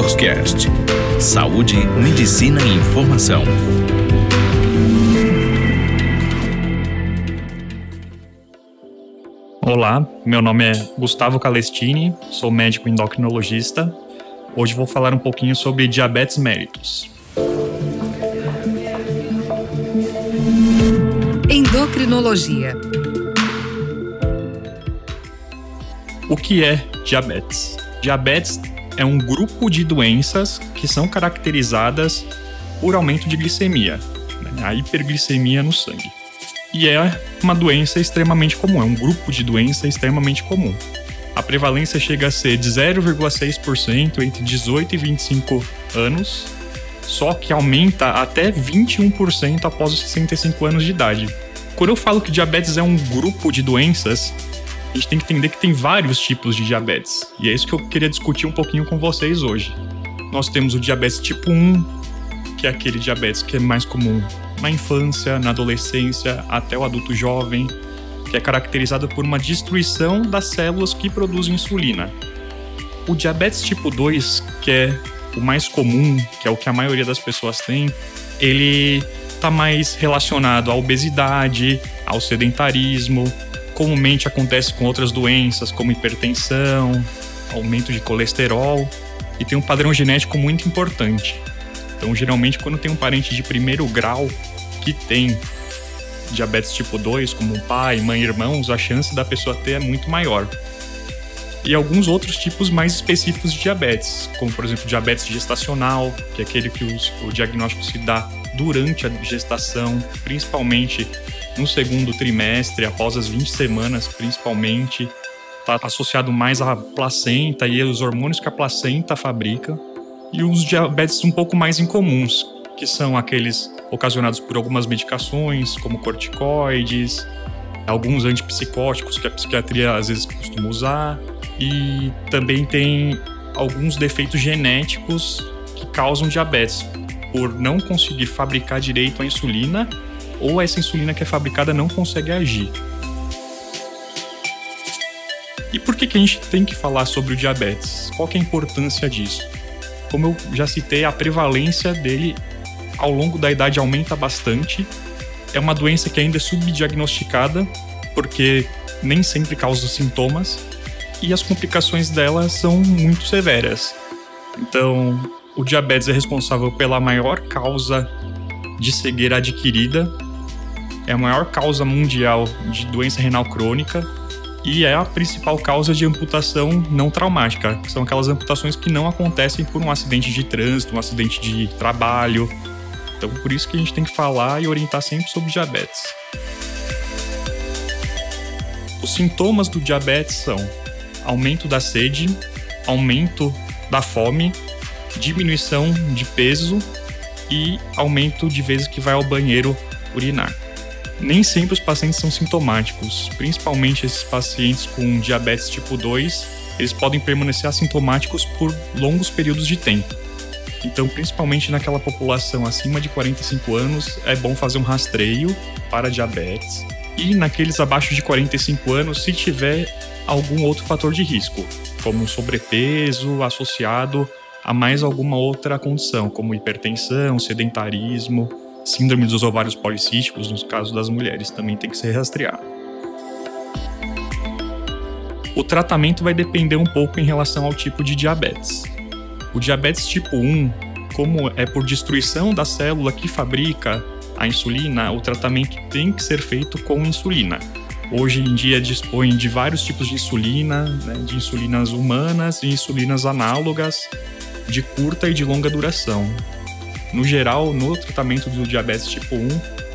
DoctorCast. Saúde, medicina e informação. Olá, meu nome é Gustavo Calestini, sou médico endocrinologista. Hoje vou falar um pouquinho sobre diabetes mellitus. Endocrinologia. O que é diabetes? Diabetes é um grupo de doenças que são caracterizadas por aumento de glicemia, né? a hiperglicemia no sangue. E é uma doença extremamente comum, é um grupo de doença extremamente comum. A prevalência chega a ser de 0,6% entre 18 e 25 anos, só que aumenta até 21% após os 65 anos de idade. Quando eu falo que diabetes é um grupo de doenças, a gente tem que entender que tem vários tipos de diabetes. E é isso que eu queria discutir um pouquinho com vocês hoje. Nós temos o diabetes tipo 1, que é aquele diabetes que é mais comum na infância, na adolescência, até o adulto jovem, que é caracterizado por uma destruição das células que produzem insulina. O diabetes tipo 2, que é o mais comum, que é o que a maioria das pessoas tem, ele está mais relacionado à obesidade, ao sedentarismo, comumente acontece com outras doenças como hipertensão, aumento de colesterol e tem um padrão genético muito importante. Então, geralmente, quando tem um parente de primeiro grau que tem diabetes tipo 2, como pai, mãe, irmãos, a chance da pessoa ter é muito maior. E alguns outros tipos mais específicos de diabetes, como por exemplo diabetes gestacional, que é aquele que os, o diagnóstico se dá durante a gestação, principalmente no segundo trimestre, após as 20 semanas, principalmente, está associado mais à placenta e aos hormônios que a placenta fabrica. E os diabetes um pouco mais incomuns, que são aqueles ocasionados por algumas medicações, como corticoides, alguns antipsicóticos que a psiquiatria às vezes costuma usar, e também tem alguns defeitos genéticos que causam diabetes, por não conseguir fabricar direito a insulina ou essa insulina que é fabricada não consegue agir. E por que, que a gente tem que falar sobre o diabetes? Qual é a importância disso? Como eu já citei, a prevalência dele ao longo da idade aumenta bastante. É uma doença que ainda é subdiagnosticada, porque nem sempre causa sintomas, e as complicações dela são muito severas. Então, o diabetes é responsável pela maior causa de cegueira adquirida é a maior causa mundial de doença renal crônica e é a principal causa de amputação não traumática, que são aquelas amputações que não acontecem por um acidente de trânsito, um acidente de trabalho. Então, por isso que a gente tem que falar e orientar sempre sobre diabetes. Os sintomas do diabetes são aumento da sede, aumento da fome, diminuição de peso e aumento de vezes que vai ao banheiro urinar nem sempre os pacientes são sintomáticos, principalmente esses pacientes com diabetes tipo 2, eles podem permanecer assintomáticos por longos períodos de tempo. Então, principalmente naquela população acima de 45 anos, é bom fazer um rastreio para diabetes. E naqueles abaixo de 45 anos, se tiver algum outro fator de risco, como sobrepeso associado a mais alguma outra condição, como hipertensão, sedentarismo, Síndrome dos ovários policísticos, no caso das mulheres, também tem que ser rastreado. O tratamento vai depender um pouco em relação ao tipo de diabetes. O diabetes tipo 1, como é por destruição da célula que fabrica a insulina, o tratamento tem que ser feito com insulina. Hoje em dia dispõe de vários tipos de insulina, né, de insulinas humanas e insulinas análogas de curta e de longa duração. No geral, no tratamento do diabetes tipo 1,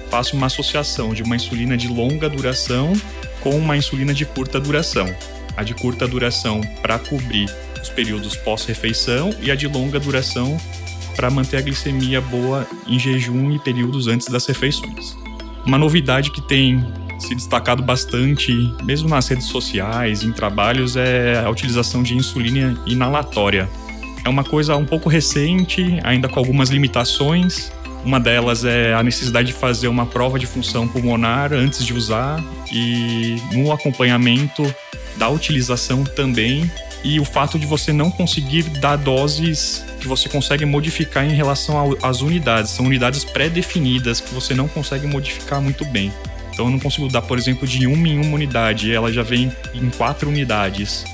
faço uma associação de uma insulina de longa duração com uma insulina de curta duração. A de curta duração para cobrir os períodos pós-refeição e a de longa duração para manter a glicemia boa em jejum e períodos antes das refeições. Uma novidade que tem se destacado bastante, mesmo nas redes sociais, em trabalhos, é a utilização de insulina inalatória é uma coisa um pouco recente, ainda com algumas limitações. Uma delas é a necessidade de fazer uma prova de função pulmonar antes de usar e no acompanhamento da utilização também e o fato de você não conseguir dar doses que você consegue modificar em relação às unidades. São unidades pré-definidas que você não consegue modificar muito bem. Então eu não consigo dar, por exemplo, de uma em uma unidade, ela já vem em quatro unidades.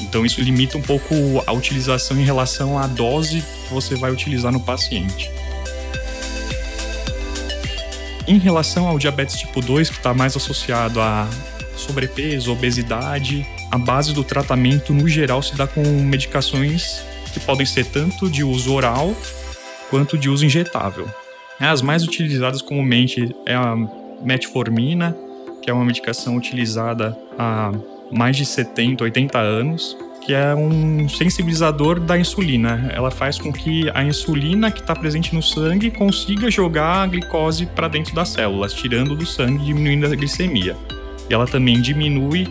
Então isso limita um pouco a utilização em relação à dose que você vai utilizar no paciente. Em relação ao diabetes tipo 2, que está mais associado a sobrepeso, obesidade, a base do tratamento no geral se dá com medicações que podem ser tanto de uso oral quanto de uso injetável. As mais utilizadas comumente é a metformina, que é uma medicação utilizada há mais de 70, 80 anos, que é um sensibilizador da insulina. Ela faz com que a insulina que está presente no sangue consiga jogar a glicose para dentro das células, tirando do sangue e diminuindo a glicemia. E ela também diminui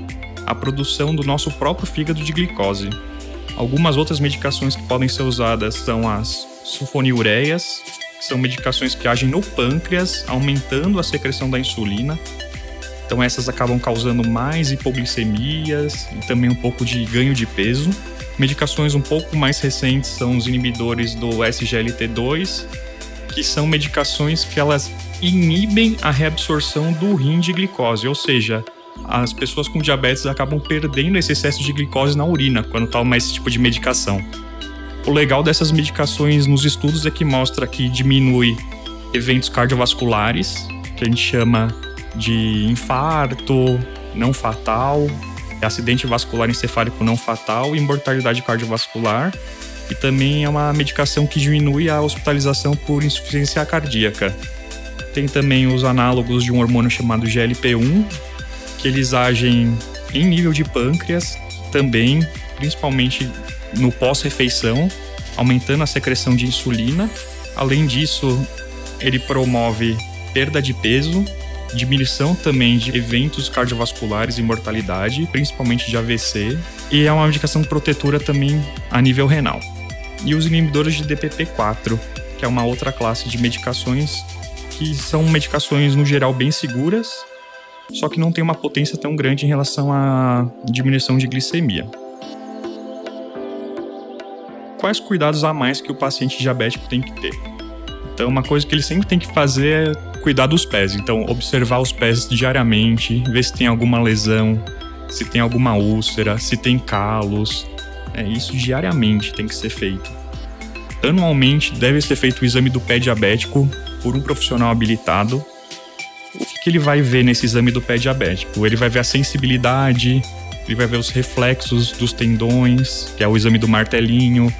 a produção do nosso próprio fígado de glicose. Algumas outras medicações que podem ser usadas são as sulfonilureias, que são medicações que agem no pâncreas, aumentando a secreção da insulina. Então essas acabam causando mais hipoglicemias e também um pouco de ganho de peso. Medicações um pouco mais recentes são os inibidores do SGLT2, que são medicações que elas inibem a reabsorção do rim de glicose, ou seja, as pessoas com diabetes acabam perdendo esse excesso de glicose na urina quando tomam esse tipo de medicação. O legal dessas medicações nos estudos é que mostra que diminui eventos cardiovasculares, que a gente chama de infarto não fatal, acidente vascular encefálico não fatal e mortalidade cardiovascular. E também é uma medicação que diminui a hospitalização por insuficiência cardíaca. Tem também os análogos de um hormônio chamado GLP-1, que eles agem em nível de pâncreas, também, principalmente no pós-refeição, aumentando a secreção de insulina. Além disso, ele promove perda de peso, diminuição também de eventos cardiovasculares e mortalidade, principalmente de AVC, e é uma medicação protetora também a nível renal. E os inibidores de DPP-4, que é uma outra classe de medicações que são medicações no geral bem seguras, só que não tem uma potência tão grande em relação à diminuição de glicemia. Quais cuidados a mais que o paciente diabético tem que ter? Então, uma coisa que ele sempre tem que fazer é cuidar dos pés. Então, observar os pés diariamente, ver se tem alguma lesão, se tem alguma úlcera, se tem calos. É, isso diariamente tem que ser feito. Anualmente deve ser feito o exame do pé diabético por um profissional habilitado. O que, que ele vai ver nesse exame do pé diabético? Ele vai ver a sensibilidade, ele vai ver os reflexos dos tendões, que é o exame do martelinho.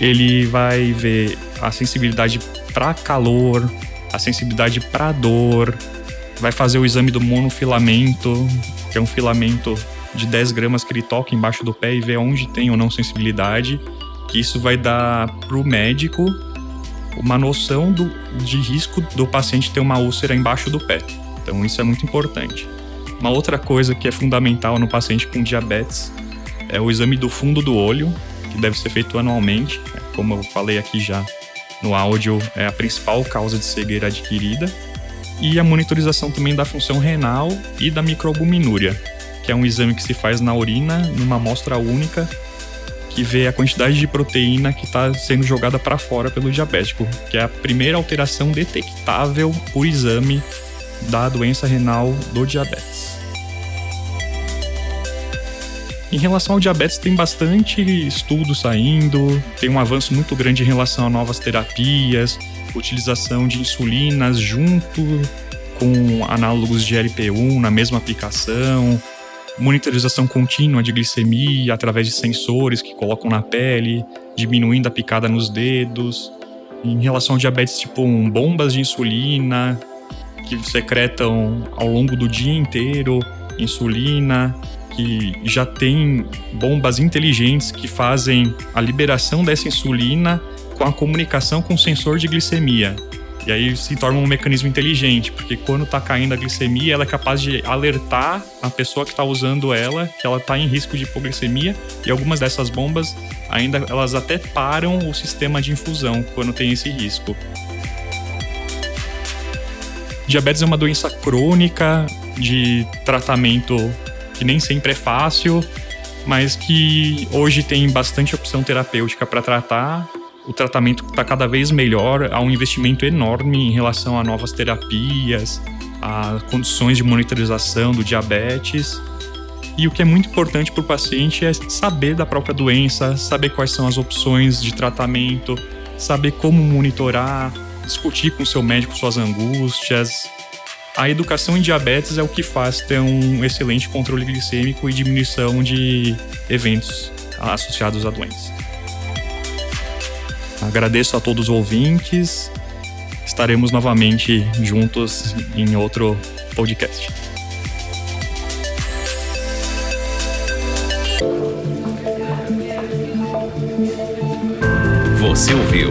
Ele vai ver a sensibilidade para calor, a sensibilidade para dor, vai fazer o exame do monofilamento, que é um filamento de 10 gramas que ele toca embaixo do pé e vê onde tem ou não sensibilidade, que isso vai dar para o médico uma noção do, de risco do paciente ter uma úlcera embaixo do pé. Então isso é muito importante. Uma outra coisa que é fundamental no paciente com diabetes é o exame do fundo do olho, que deve ser feito anualmente, como eu falei aqui já no áudio é a principal causa de cegueira adquirida, e a monitorização também da função renal e da microalbuminúria, que é um exame que se faz na urina numa amostra única que vê a quantidade de proteína que está sendo jogada para fora pelo diabético, que é a primeira alteração detectável por exame da doença renal do diabetes. Em relação ao diabetes, tem bastante estudo saindo, tem um avanço muito grande em relação a novas terapias, utilização de insulinas junto com análogos de LP1 na mesma aplicação, monitorização contínua de glicemia através de sensores que colocam na pele, diminuindo a picada nos dedos. Em relação ao diabetes tipo 1, bombas de insulina que secretam ao longo do dia inteiro insulina, que já tem bombas inteligentes que fazem a liberação dessa insulina com a comunicação com o sensor de glicemia. E aí se torna um mecanismo inteligente, porque quando está caindo a glicemia, ela é capaz de alertar a pessoa que está usando ela que ela está em risco de hipoglicemia. E algumas dessas bombas ainda elas até param o sistema de infusão quando tem esse risco. Diabetes é uma doença crônica de tratamento que nem sempre é fácil mas que hoje tem bastante opção terapêutica para tratar. O tratamento está cada vez melhor, há um investimento enorme em relação a novas terapias, a condições de monitorização do diabetes. E o que é muito importante para o paciente é saber da própria doença, saber quais são as opções de tratamento, saber como monitorar, discutir com seu médico suas angústias. A educação em diabetes é o que faz ter um excelente controle glicêmico e diminuição de eventos associados à doença. Agradeço a todos os ouvintes. Estaremos novamente juntos em outro podcast. Você ouviu